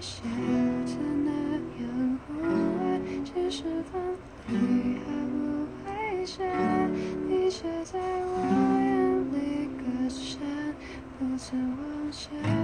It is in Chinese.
写着那样无畏，其实风雨还不会歇，你却在我眼里搁浅，不曾忘却。